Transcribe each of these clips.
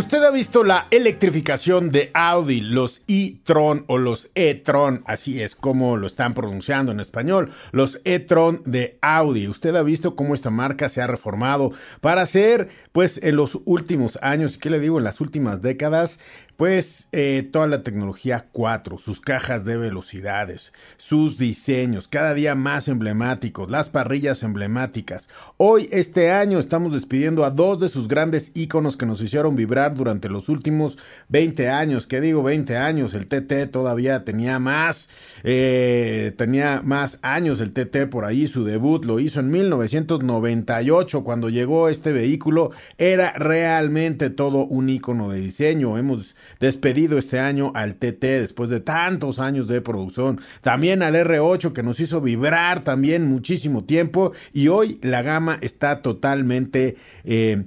Usted ha visto la electrificación de Audi, los e-tron o los e-tron, así es como lo están pronunciando en español, los e-tron de Audi. Usted ha visto cómo esta marca se ha reformado para ser, pues en los últimos años, ¿qué le digo? En las últimas décadas, pues eh, toda la tecnología 4, sus cajas de velocidades, sus diseños, cada día más emblemáticos, las parrillas emblemáticas. Hoy, este año, estamos despidiendo a dos de sus grandes iconos que nos hicieron vibrar durante los últimos 20 años. ¿Qué digo 20 años? El TT todavía tenía más, eh, tenía más años el TT por ahí. Su debut lo hizo en 1998 cuando llegó este vehículo. Era realmente todo un icono de diseño. Hemos despedido este año al TT después de tantos años de producción. También al R8 que nos hizo vibrar también muchísimo tiempo. Y hoy la gama está totalmente... Eh,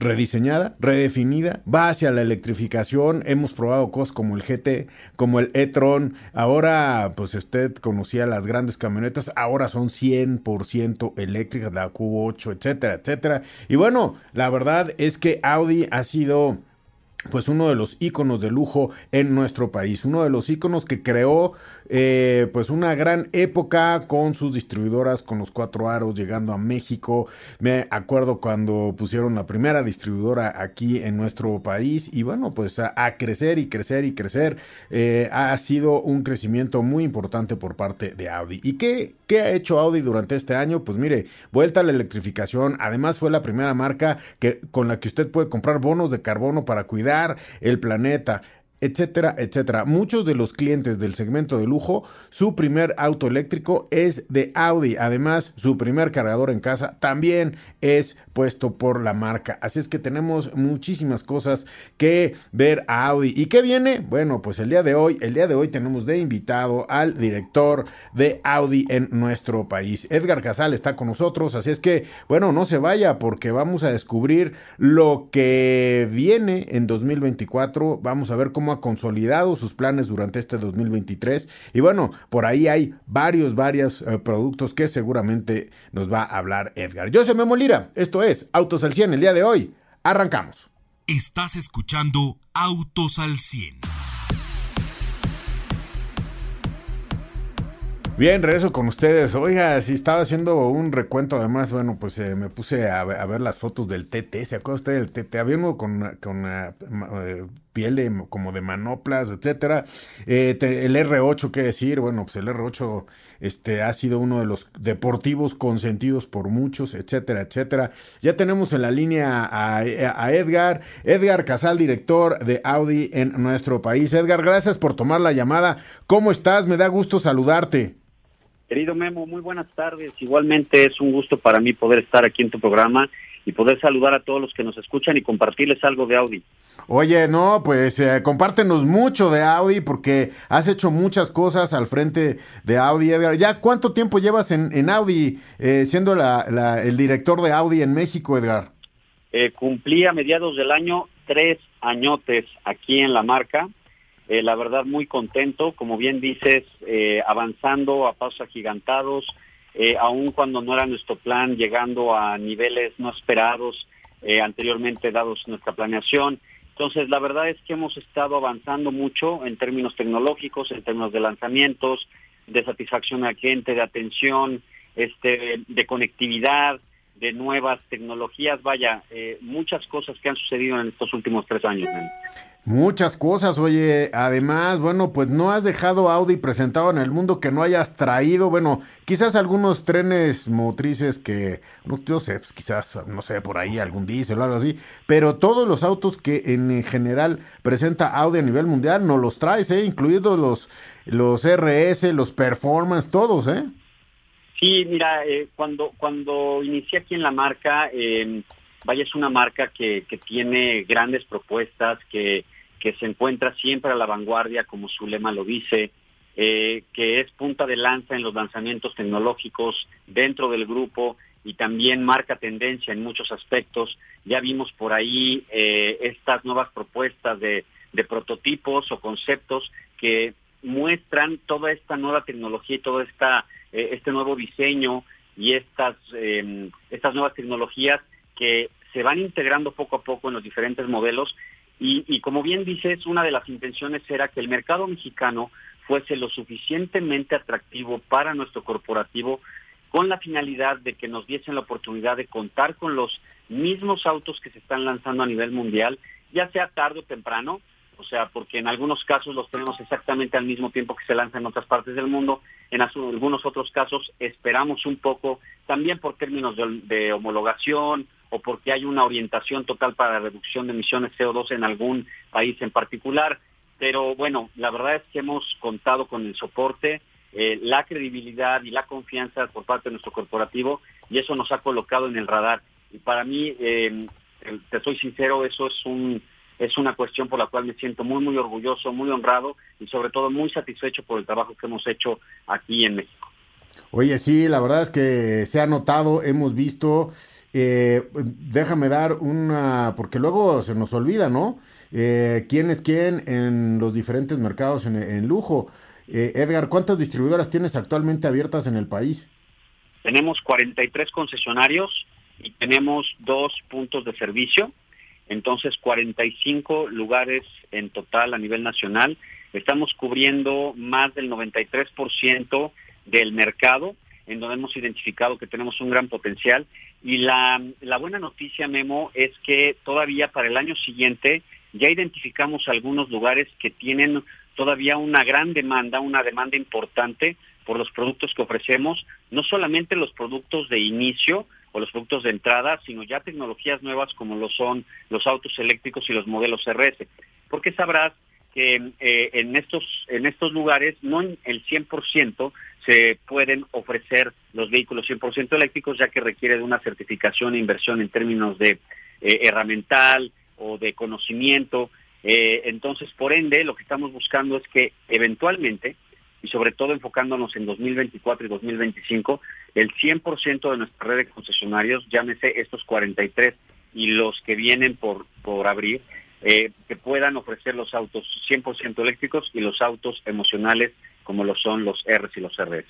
rediseñada, redefinida, va hacia la electrificación. Hemos probado cosas como el GT, como el e-tron. Ahora, pues usted conocía las grandes camionetas, ahora son 100% eléctricas, la Q8, etcétera, etcétera. Y bueno, la verdad es que Audi ha sido pues uno de los íconos de lujo en nuestro país, uno de los íconos que creó eh, pues una gran época con sus distribuidoras, con los cuatro aros llegando a México. Me acuerdo cuando pusieron la primera distribuidora aquí en nuestro país y bueno, pues a, crecer y crecer y crecer. Eh, ha sido un crecimiento muy importante por parte de Audi. ¿Y qué, qué ha hecho Audi durante este año? Pues mire, vuelta a la electrificación. Además fue la primera marca que, con la que usted puede comprar bonos de carbono para cuidar el planeta etcétera, etcétera. Muchos de los clientes del segmento de lujo, su primer auto eléctrico es de Audi. Además, su primer cargador en casa también es puesto por la marca. Así es que tenemos muchísimas cosas que ver a Audi. ¿Y qué viene? Bueno, pues el día de hoy, el día de hoy tenemos de invitado al director de Audi en nuestro país. Edgar Casal está con nosotros, así es que, bueno, no se vaya porque vamos a descubrir lo que viene en 2024. Vamos a ver cómo ha consolidado sus planes durante este 2023. Y bueno, por ahí hay varios, varios eh, productos que seguramente nos va a hablar Edgar. Yo soy Memo Lira, esto es Autos al 100 el día de hoy. Arrancamos. Estás escuchando Autos al 100. Bien, regreso con ustedes. Oiga, si estaba haciendo un recuento, además, bueno, pues eh, me puse a, ver las fotos del TT. ¿Se acuerda usted del TT? Había uno con, con eh, piel de, como de manoplas, etcétera. Eh, el R8, ¿qué decir? Bueno, pues el R8 este, ha sido uno de los deportivos consentidos por muchos, etcétera, etcétera. Ya tenemos en la línea a, a Edgar. Edgar Casal, director de Audi en nuestro país. Edgar, gracias por tomar la llamada. ¿Cómo estás? Me da gusto saludarte. Querido Memo, muy buenas tardes. Igualmente es un gusto para mí poder estar aquí en tu programa y poder saludar a todos los que nos escuchan y compartirles algo de Audi. Oye, no, pues eh, compártenos mucho de Audi porque has hecho muchas cosas al frente de Audi, Edgar. ¿Ya cuánto tiempo llevas en, Audi eh, siendo el director de Audi en México, Edgar? Eh, cumplí a mediados del año tres añotes aquí en la marca eh, la verdad muy contento, como bien dices, eh, avanzando a pasos agigantados, eh, aun cuando no era nuestro plan, llegando a niveles no esperados eh, anteriormente dados nuestra planeación. Entonces, la verdad es que hemos estado avanzando mucho en términos tecnológicos, en términos de lanzamientos, de satisfacción al cliente, de atención, este, de conectividad, de nuevas tecnologías, vaya, muchas cosas que han sucedido en estos últimos tres años. Muchas cosas, oye, además, bueno, pues no has dejado Audi presentado en el mundo que no hayas traído, bueno, quizás algunos trenes motrices que, no, sé, pues quizás, no sé, por ahí algún diésel o algo así, pero todos los autos que en general presenta Audi a nivel mundial no los traes, ¿eh? Incluidos los, los RS, los Performance, todos, ¿eh? Sí, mira, eh, cuando, cuando inicié aquí en la marca, eh, vaya, es una marca que, que tiene grandes propuestas, que que se encuentra siempre a la vanguardia, como su lema lo dice, eh, que es punta de lanza en los lanzamientos tecnológicos dentro del grupo y también marca tendencia en muchos aspectos. Ya vimos por ahí eh, estas nuevas propuestas de, prototipos o conceptos que muestran toda esta nueva tecnología y todo esta, eh, este nuevo diseño y estas, estas nuevas tecnologías que se van integrando poco a poco en los diferentes modelos y, como bien dices, una de las intenciones era que el mercado mexicano fuese lo suficientemente atractivo para nuestro corporativo con la finalidad de que nos diesen la oportunidad de contar con los mismos autos que se están lanzando a nivel mundial, ya sea tarde o temprano, o sea, porque en algunos casos los tenemos exactamente al mismo tiempo que se lanzan en otras partes del mundo, en algunos otros casos esperamos un poco, también por términos de homologación o porque hay una orientación total para la reducción de emisiones CO2 en algún país en particular. Pero bueno, la verdad es que hemos contado con el soporte, eh, la credibilidad y la confianza por parte de nuestro corporativo y eso nos ha colocado en el radar. Y para mí, eh, te soy sincero, eso es un es una cuestión por la cual me siento muy muy orgulloso, muy honrado y sobre todo muy satisfecho por el trabajo que hemos hecho aquí en México. Oye, sí, la verdad es que se ha notado, hemos visto eh, déjame dar una, porque luego se nos olvida, ¿no? Eh, ¿Quién es quién en los diferentes mercados en, lujo? Eh, Edgar, ¿cuántas distribuidoras tienes actualmente abiertas en el país? Tenemos 43 concesionarios y tenemos dos puntos de servicio, entonces 45 lugares en total a nivel nacional. Estamos cubriendo más del 93% del mercado en donde hemos identificado que tenemos un gran potencial. Y la, buena noticia, Memo, es que todavía para el año siguiente ya identificamos algunos lugares que tienen todavía una gran demanda, una demanda importante por los productos que ofrecemos, no solamente los productos de inicio o los productos de entrada, sino ya tecnologías nuevas como lo son los autos eléctricos y los modelos RS. Porque sabrás que eh, en estos en estos lugares no en el 100% se pueden ofrecer los vehículos 100% eléctricos ya que requiere de una certificación e inversión en términos de eh, herramental o de conocimiento eh, entonces por ende lo que estamos buscando es que eventualmente y sobre todo enfocándonos en 2024 y 2025 el 100% de nuestra red de concesionarios llámese estos 43 y los que vienen por por abrir eh, que puedan ofrecer los autos 100% eléctricos y los autos emocionales como lo son los Rs y los RS.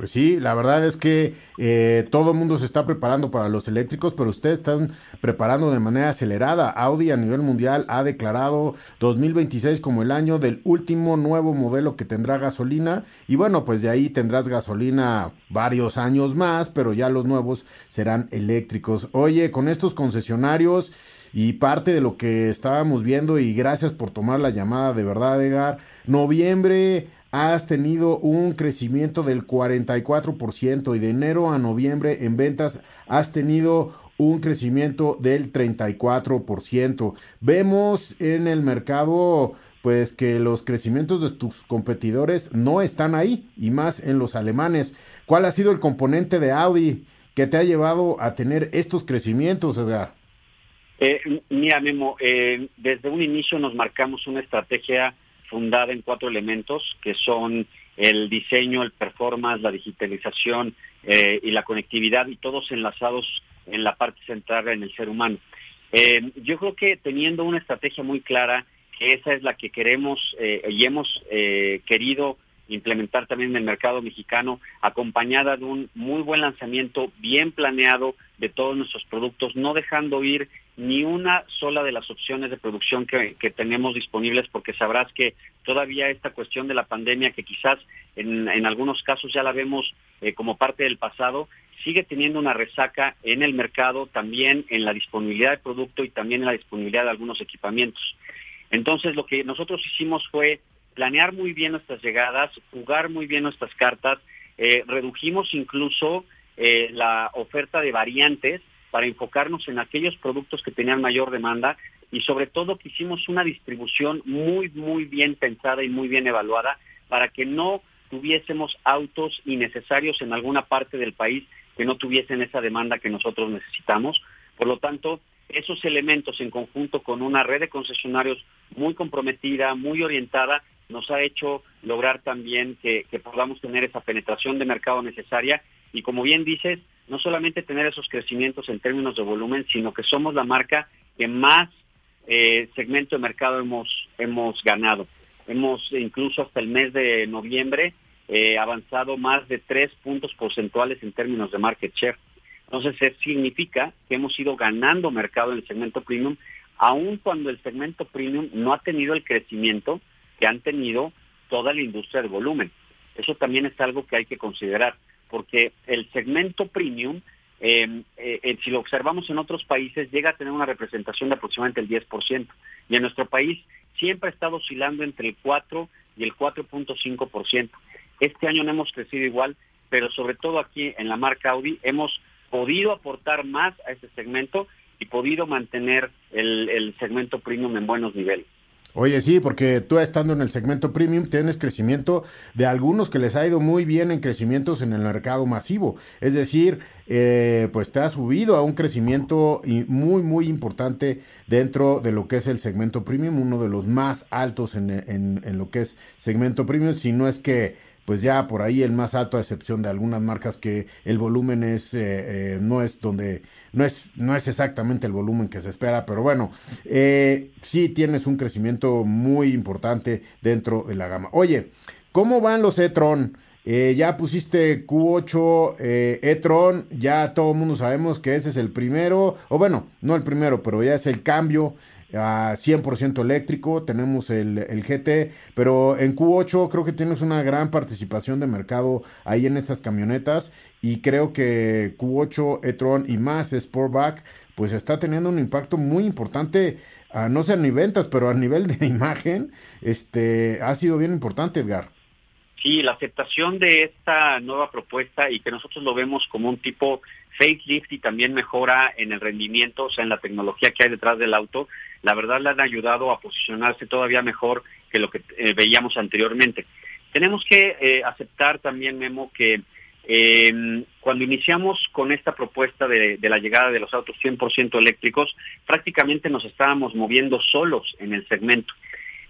Pues sí, la verdad es que eh, todo el mundo se está preparando para los eléctricos, pero ustedes están preparando de manera acelerada. Audi a nivel mundial ha declarado 2026 como el año del último nuevo modelo que tendrá gasolina. Y bueno, pues de ahí tendrás gasolina varios años más, pero ya los nuevos serán eléctricos. Oye, con estos concesionarios y parte de lo que estábamos viendo y gracias por tomar la llamada de verdad, Edgar. Noviembre has tenido un crecimiento del 44% y de enero a noviembre en ventas has tenido un crecimiento del 34%. Vemos en el mercado pues que los crecimientos de tus competidores no están ahí y más en los alemanes. ¿Cuál ha sido el componente de Audi que te ha llevado a tener estos crecimientos, Edgar? Eh, mira, Memo, eh, desde un inicio nos marcamos una estrategia fundada en cuatro elementos que son el diseño, el performance, la digitalización eh, y la conectividad y todos enlazados en la parte central en el ser humano. Eh, yo creo que teniendo una estrategia muy clara, que esa es la que queremos y hemos querido implementar también en el mercado mexicano, acompañada de un muy buen lanzamiento, bien planeado de todos nuestros productos, no dejando ir ni una sola de las opciones de producción que, tenemos disponibles, porque sabrás que todavía esta cuestión de la pandemia, que quizás en, algunos casos ya la vemos eh, como parte del pasado, sigue teniendo una resaca en el mercado, también en la disponibilidad de producto y también en la disponibilidad de algunos equipamientos. Entonces lo que nosotros hicimos fue planear muy bien nuestras llegadas, jugar muy bien nuestras cartas, eh, redujimos incluso eh, la oferta de variantes para enfocarnos en aquellos productos que tenían mayor demanda y sobre todo que hicimos una distribución muy, muy bien pensada y muy bien evaluada para que no tuviésemos autos innecesarios en alguna parte del país que no tuviesen esa demanda que nosotros necesitamos. Por lo tanto, esos elementos en conjunto con una red de concesionarios muy comprometida, muy orientada, nos ha hecho lograr también que, podamos tener esa penetración de mercado necesaria y como bien dices, no solamente tener esos crecimientos en términos de volumen, sino que somos la marca que más eh, segmento de mercado hemos, hemos ganado. Hemos incluso hasta el mes de noviembre eh, avanzado más de tres puntos porcentuales en términos de market share. Entonces, eso significa que hemos ido ganando mercado en el segmento premium, aun cuando el segmento premium no ha tenido el crecimiento que han tenido toda la industria de volumen. Eso también es algo que hay que considerar, porque el segmento premium, em, eh, eh, si lo observamos en otros países, llega a tener una representación de aproximadamente el 10%, y en nuestro país siempre ha estado oscilando entre el 4 y el 4.5%. Este año no hemos crecido igual, pero sobre todo aquí en la marca Audi hemos podido aportar más a ese segmento y podido mantener el, segmento premium en buenos niveles. Oye, sí, porque tú estando en el segmento premium tienes crecimiento de algunos que les ha ido muy bien en crecimientos en el mercado masivo. Es decir, eh, pues te ha subido a un crecimiento muy, muy importante dentro de lo que es el segmento premium, uno de los más altos en, en lo que es segmento premium, si no es que pues ya por ahí el más alto a excepción de algunas marcas que el volumen es eh, eh, no es donde no es no es exactamente el volumen que se espera pero bueno eh, sí tienes un crecimiento muy importante dentro de la gama. Oye cómo van los e-tron ya pusiste Q8 e-tron ya todo el mundo sabemos que ese es el primero o bueno no el primero pero ya es el cambio a 100% eléctrico, tenemos el, el, GT, pero en Q8 creo que tienes una gran participación de mercado ahí en estas camionetas y creo que Q8 e-tron y más Sportback pues está teniendo un impacto muy importante, no sé ni ventas, pero a nivel de imagen, este ha sido bien importante, Edgar. Sí, la aceptación de esta nueva propuesta y que nosotros lo vemos como un tipo facelift y también mejora en el rendimiento, o sea, en la tecnología que hay detrás del auto, la verdad le han ayudado a posicionarse todavía mejor que lo que eh, veíamos anteriormente. Tenemos que eh, aceptar también, Memo, que eh, cuando iniciamos con esta propuesta de, de la llegada de los autos 100% eléctricos, prácticamente nos estábamos moviendo solos en el segmento.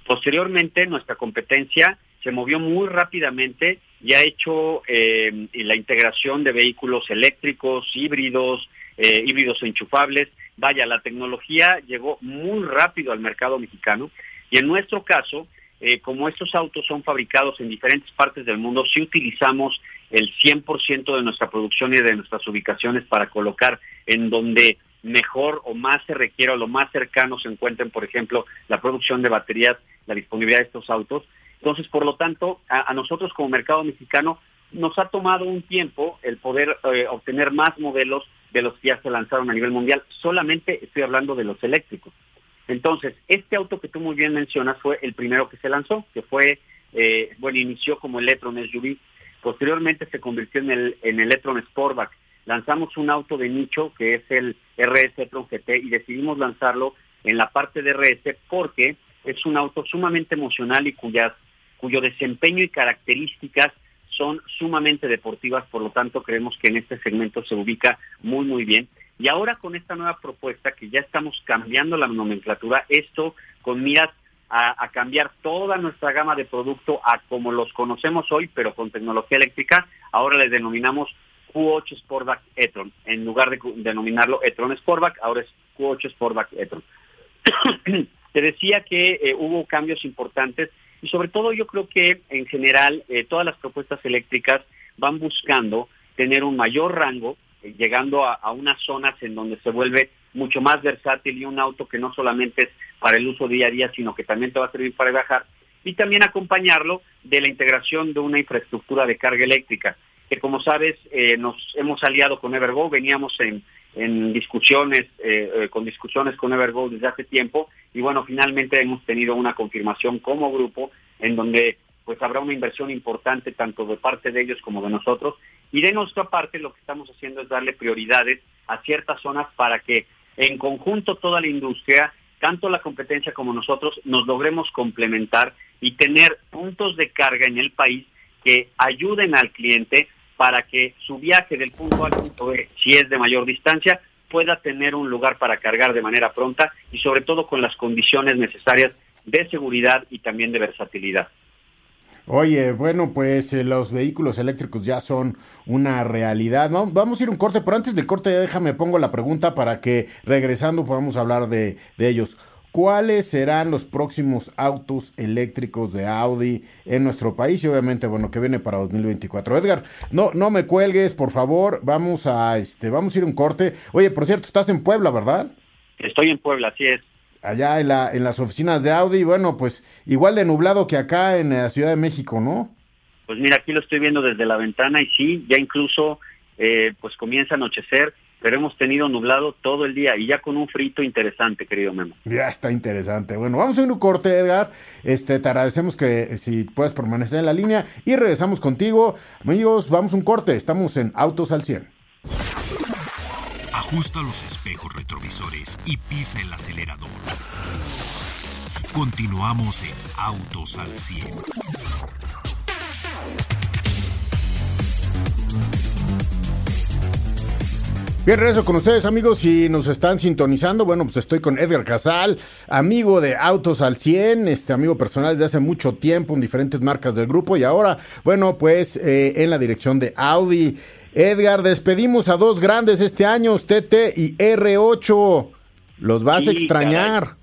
Posteriormente, nuestra competencia se movió muy rápidamente y ha hecho eh, la integración de vehículos eléctricos, híbridos, eh, híbridos enchufables. Vaya, la tecnología llegó muy rápido al mercado mexicano y en nuestro caso, eh, como estos autos son fabricados en diferentes partes del mundo, sí utilizamos el 100% de nuestra producción y de nuestras ubicaciones para colocar en donde mejor o más se requiera o lo más cercano se encuentren, por ejemplo, la producción de baterías, la disponibilidad de estos autos. Entonces, por lo tanto, a, nosotros como mercado mexicano nos ha tomado un tiempo el poder eh, obtener más modelos de los que ya se lanzaron a nivel mundial. Solamente estoy hablando de los eléctricos. Entonces, este auto que tú muy bien mencionas fue el primero que se lanzó, que fue, eh, bueno, inició como el Electron SUV. Posteriormente se convirtió en el, en el Electron Sportback. Lanzamos un auto de nicho que es el RS Electron GT y decidimos lanzarlo en la parte de RS porque es un auto sumamente emocional y cuyas cuyo desempeño y características son sumamente deportivas, por lo tanto creemos que en este segmento se ubica muy muy bien. Y ahora con esta nueva propuesta que ya estamos cambiando la nomenclatura, esto con miras a, cambiar toda nuestra gama de producto a como los conocemos hoy, pero con tecnología eléctrica, ahora les denominamos Q8 Sportback e-tron. En lugar de denominarlo e-tron Sportback, ahora es Q8 Sportback e-tron. Te decía que eh, hubo cambios importantes y sobre todo yo creo que en general eh, todas las propuestas eléctricas van buscando tener un mayor rango, eh, llegando a, unas zonas en donde se vuelve mucho más versátil y un auto que no solamente es para el uso día a día, sino que también te va a servir para viajar, y también acompañarlo de la integración de una infraestructura de carga eléctrica, que como sabes eh, nos hemos aliado con Evergo, veníamos en, en discusiones, eh, eh, con discusiones con Evergo desde hace tiempo. Y bueno, finalmente hemos tenido una confirmación como grupo en donde pues habrá una inversión importante tanto de parte de ellos como de nosotros. Y de nuestra parte lo que estamos haciendo es darle prioridades a ciertas zonas para que en conjunto toda la industria, tanto la competencia como nosotros, nos logremos complementar y tener puntos de carga en el país que ayuden al cliente para que su viaje del punto A al punto B, si es de mayor distancia, pueda tener un lugar para cargar de manera pronta y sobre todo con las condiciones necesarias de seguridad y también de versatilidad. Oye, bueno, pues eh, los vehículos eléctricos ya son una realidad. Vamos a ir un corte, pero antes del corte déjame pongo la pregunta para que regresando podamos hablar de ellos. ¿Cuáles serán los próximos autos eléctricos de Audi en nuestro país? Y obviamente, bueno, que viene para 2024. Edgar, no, no me cuelgues, por favor. Vamos a, este, vamos a ir un corte. Oye, por cierto, estás en Puebla, ¿verdad? Estoy en Puebla, así es. Allá en, la, en las oficinas de Audi, bueno, pues igual de nublado que acá en la Ciudad de México, ¿no? Pues mira, aquí lo estoy viendo desde la ventana y sí, ya incluso eh, pues comienza a anochecer pero hemos tenido nublado todo el día y ya con un frito interesante, querido Memo. Ya está interesante. Bueno, vamos a un corte, Edgar. Este, te agradecemos que eh, si puedes permanecer en la línea y regresamos contigo. Amigos, vamos a un corte. Estamos en Autos al 100. Ajusta los espejos retrovisores y pisa el acelerador. Continuamos en Autos al 100. Bien, regreso con ustedes amigos, si nos están sintonizando, bueno, pues estoy con Edgar Casal, amigo de Autos al 100, este amigo personal desde hace mucho tiempo en diferentes marcas del grupo y ahora, bueno, pues eh, en la dirección de Audi. Edgar, despedimos a dos grandes este año, TT y R8. ¿Los vas a extrañar?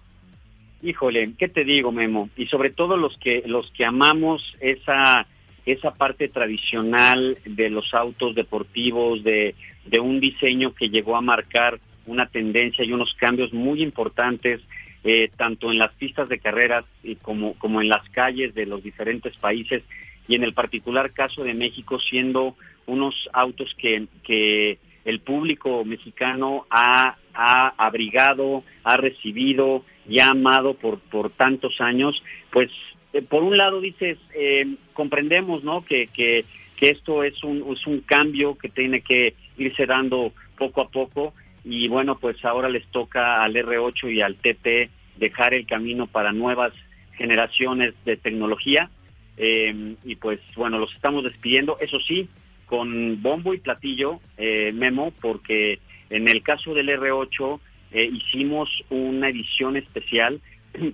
Híjole, ¿qué te digo, Memo? Y sobre todo los que los que amamos esa esa parte tradicional de los autos deportivos, de, de un diseño que llegó a marcar una tendencia y unos cambios muy importantes, eh, tanto en las pistas de carreras y como, como en las calles de los diferentes países, y en el particular caso de México, siendo unos autos que, que el público mexicano ha, ha abrigado, ha recibido y ha amado por, por tantos años, pues eh, por un lado dices, eh, comprendemos ¿no? que, que, esto es un, es un cambio que tiene que irse dando poco a poco y bueno, pues ahora les toca al R8 y al TT dejar el camino para nuevas generaciones de tecnología eh, y pues bueno, los estamos despidiendo, eso sí, con bombo y platillo, Memo, porque en el caso del R8 hicimos una edición especial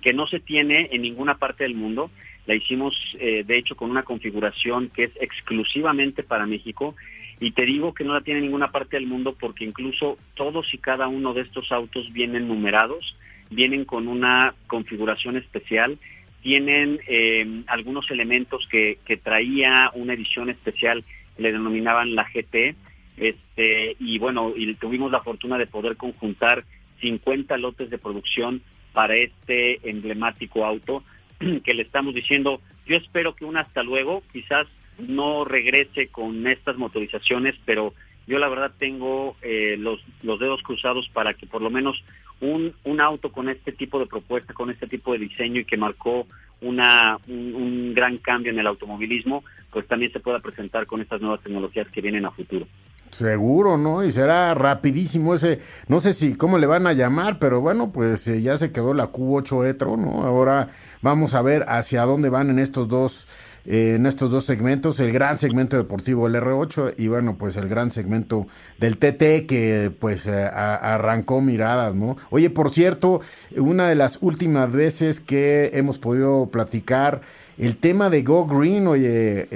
que no se tiene en ninguna parte del mundo. La hicimos, eh, de hecho, con una configuración que es exclusivamente para México. Y te digo que no la tiene en ninguna parte del mundo porque incluso todos y cada uno de estos autos vienen numerados, vienen con una configuración especial, tienen eh, algunos elementos que, que traía una edición especial, le denominaban la GT, este, y bueno, y tuvimos la fortuna de poder conjuntar 50 lotes de producción para este emblemático auto que le estamos diciendo, yo espero que un hasta luego, quizás no regrese con estas motorizaciones, pero yo la verdad tengo eh, los, los dedos cruzados para que por lo menos un, un auto con este tipo de propuesta, con este tipo de diseño y que marcó una, un gran cambio en el automovilismo, pues también se pueda presentar con estas nuevas tecnologías que vienen a futuro. Seguro, ¿no? Y será rapidísimo ese, no sé si cómo le van a llamar, pero bueno, pues eh, ya se quedó la Q8 e-tron, ¿no? Ahora vamos a ver hacia dónde van en estos dos eh, en estos dos segmentos, el gran segmento deportivo el R8 y bueno, pues el gran segmento del TT que pues eh, arrancó miradas, ¿no? Oye, por cierto, una de las últimas veces que hemos podido platicar el tema de Go Green, oye,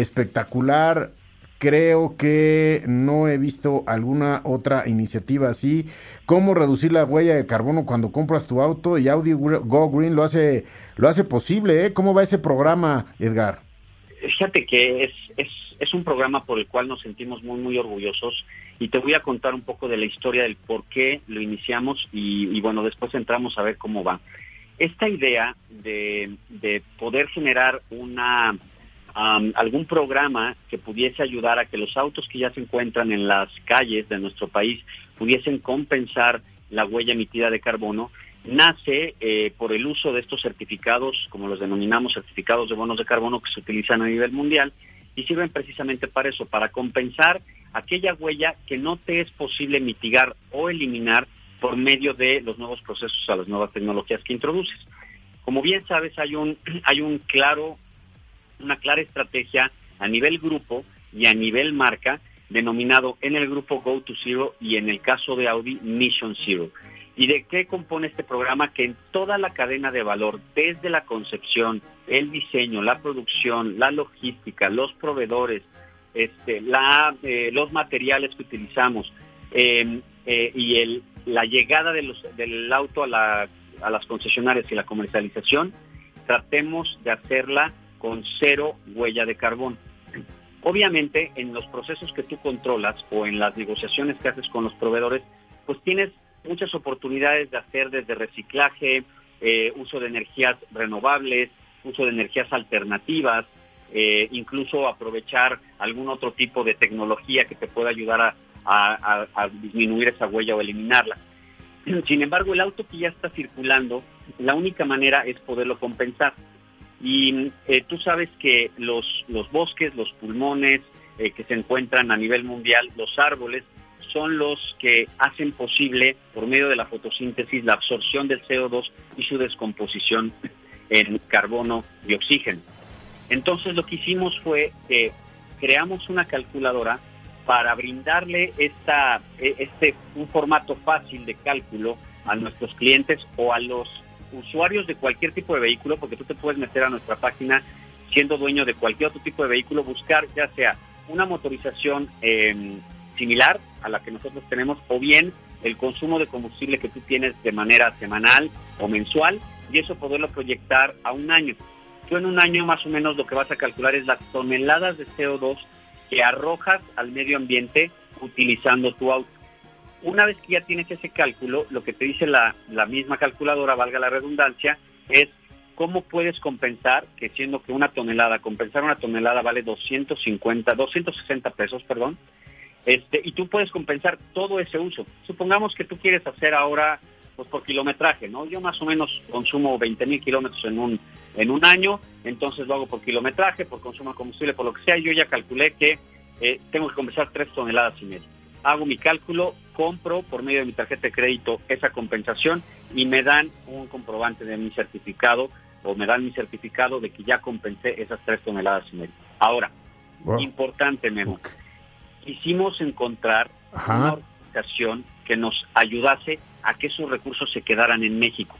espectacular, creo que no he visto alguna otra iniciativa así. Cómo reducir la huella de carbono cuando compras tu auto y Audi Go Green lo hace, lo hace posible. ¿eh? ¿Cómo va ese programa, Edgar? Fíjate que es, es, es un programa por el cual nos sentimos muy, muy orgullosos y te voy a contar un poco de la historia del por qué lo iniciamos y, y bueno, después entramos a ver cómo va. Esta idea de, de poder generar una algún programa que pudiese ayudar a que los autos que ya se encuentran en las calles de nuestro país pudiesen compensar la huella emitida de carbono, nace eh, por el uso de estos certificados, como los denominamos certificados de bonos de carbono que se utilizan a nivel mundial y sirven precisamente para eso, para compensar aquella huella que no te es posible mitigar o eliminar por medio de los nuevos procesos a las nuevas tecnologías que introduces. Como bien sabes, hay un hay un claro una clara estrategia a nivel grupo y a nivel marca denominado en el grupo Go to Zero y en el caso de Audi Mission Zero. ¿Y de qué compone este programa? Que en toda la cadena de valor, desde la concepción, el diseño, la producción, la logística, los proveedores, este, la, eh, los materiales que utilizamos em, eh, y el, la llegada de los, del auto a, la, a las concesionarias y la comercialización, tratemos de hacerla con cero huella de carbón. Obviamente, en los procesos que tú controlas o en las negociaciones que haces con los proveedores, pues tienes muchas oportunidades de hacer desde reciclaje, eh, uso de energías renovables, uso de energías alternativas, eh, incluso aprovechar algún otro tipo de tecnología que te pueda ayudar a disminuir esa huella o eliminarla. Sin embargo, el auto que ya está circulando, la única manera es poderlo compensar. Y eh, tú sabes que los, los bosques, los pulmones eh, que se encuentran a nivel mundial, los árboles, son los que hacen posible, por medio de la fotosíntesis, la absorción del CO2 y su descomposición en carbono y oxígeno. Entonces lo que hicimos fue que creamos una calculadora para brindarle esta, e, este, un formato fácil de cálculo a nuestros clientes o a los usuarios de cualquier tipo de vehículo, porque tú te puedes meter a nuestra página siendo dueño de cualquier otro tipo de vehículo, buscar ya sea una motorización em, similar a la que nosotros tenemos o bien el consumo de combustible que tú tienes de manera semanal o mensual y eso poderlo proyectar a un año. Tú en un año más o menos lo que vas a calcular es las toneladas de CO2 que arrojas al medio ambiente utilizando tu auto. Una vez que ya tienes ese cálculo, lo que te dice la, misma calculadora, valga la redundancia, es cómo puedes compensar, que siendo que una tonelada, compensar una tonelada vale 250, 260 pesos, perdón, este, y tú puedes compensar todo ese uso. Supongamos que tú quieres hacer ahora, pues por kilometraje, ¿no? Yo más o menos consumo 20 mil kilómetros en un, en un año, entonces lo hago por kilometraje, por consumo de combustible, por lo que sea, yo ya calculé que eh, tengo que compensar 3 toneladas y media hago mi cálculo, compro por medio de mi tarjeta de crédito esa compensación y me dan un comprobante de mi certificado o me dan mi certificado de que ya compensé esas tres toneladas y media. Ahora, importante, Memo, quisimos encontrar una organización que nos ayudase a que esos recursos se quedaran en México.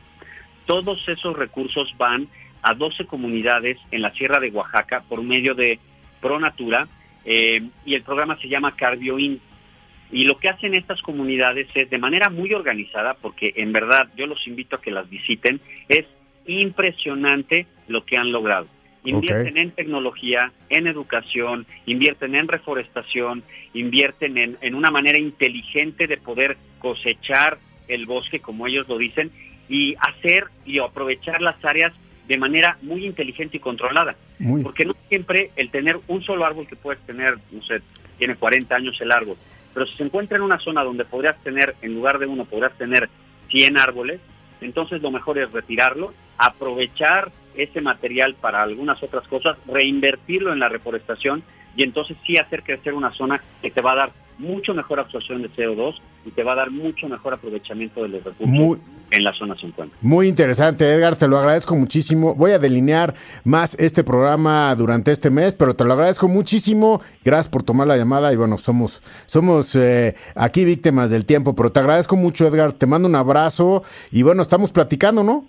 Todos esos recursos van a 12 comunidades en la Sierra de Oaxaca por medio de ProNatura eh, y el programa se llama CardioIn y lo que hacen estas comunidades es de manera muy organizada, porque en verdad yo los invito a que las visiten, es impresionante lo que han logrado. Invierten en tecnología, en educación, invierten en reforestación, invierten en, en una manera inteligente de poder cosechar el bosque, como ellos lo dicen, y hacer y aprovechar las áreas de manera muy inteligente y controlada. Porque no siempre el tener un solo árbol que puedes tener, no sé, tiene 40 años el árbol, pero si se encuentra en una zona donde podrías tener, en lugar de uno, podrías tener 100 árboles, entonces lo mejor es retirarlo, aprovechar ese material para algunas otras cosas, reinvertirlo en la reforestación y entonces sí hacer crecer una zona que te va a dar mucho mejor absorción de CO2 y te va a dar mucho mejor aprovechamiento de los recursos en la zona 50. Muy interesante, Edgar, te lo agradezco muchísimo. Voy a delinear más este programa durante este mes, pero te lo agradezco muchísimo. Gracias por tomar la llamada y bueno, somos, somos eh, aquí víctimas del tiempo, pero te agradezco mucho, Edgar. Te mando un abrazo y bueno, estamos platicando, ¿no?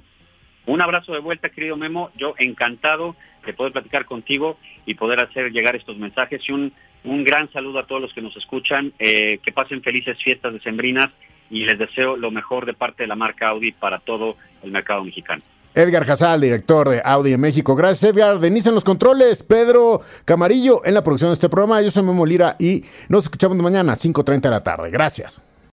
Un abrazo de vuelta, querido Memo. Yo encantado de poder platicar contigo y poder hacer llegar estos mensajes y un, un gran saludo a todos los que nos escuchan. Eh, que pasen felices fiestas decembrinas y les deseo lo mejor de parte de la marca Audi para todo el mercado mexicano. Edgar Casal, director de Audi en México. Gracias, Edgar. Denise en los controles. Pedro Camarillo en la producción de este programa. Yo soy Memo Lira y nos escuchamos mañana a 5.30 de la tarde. Gracias.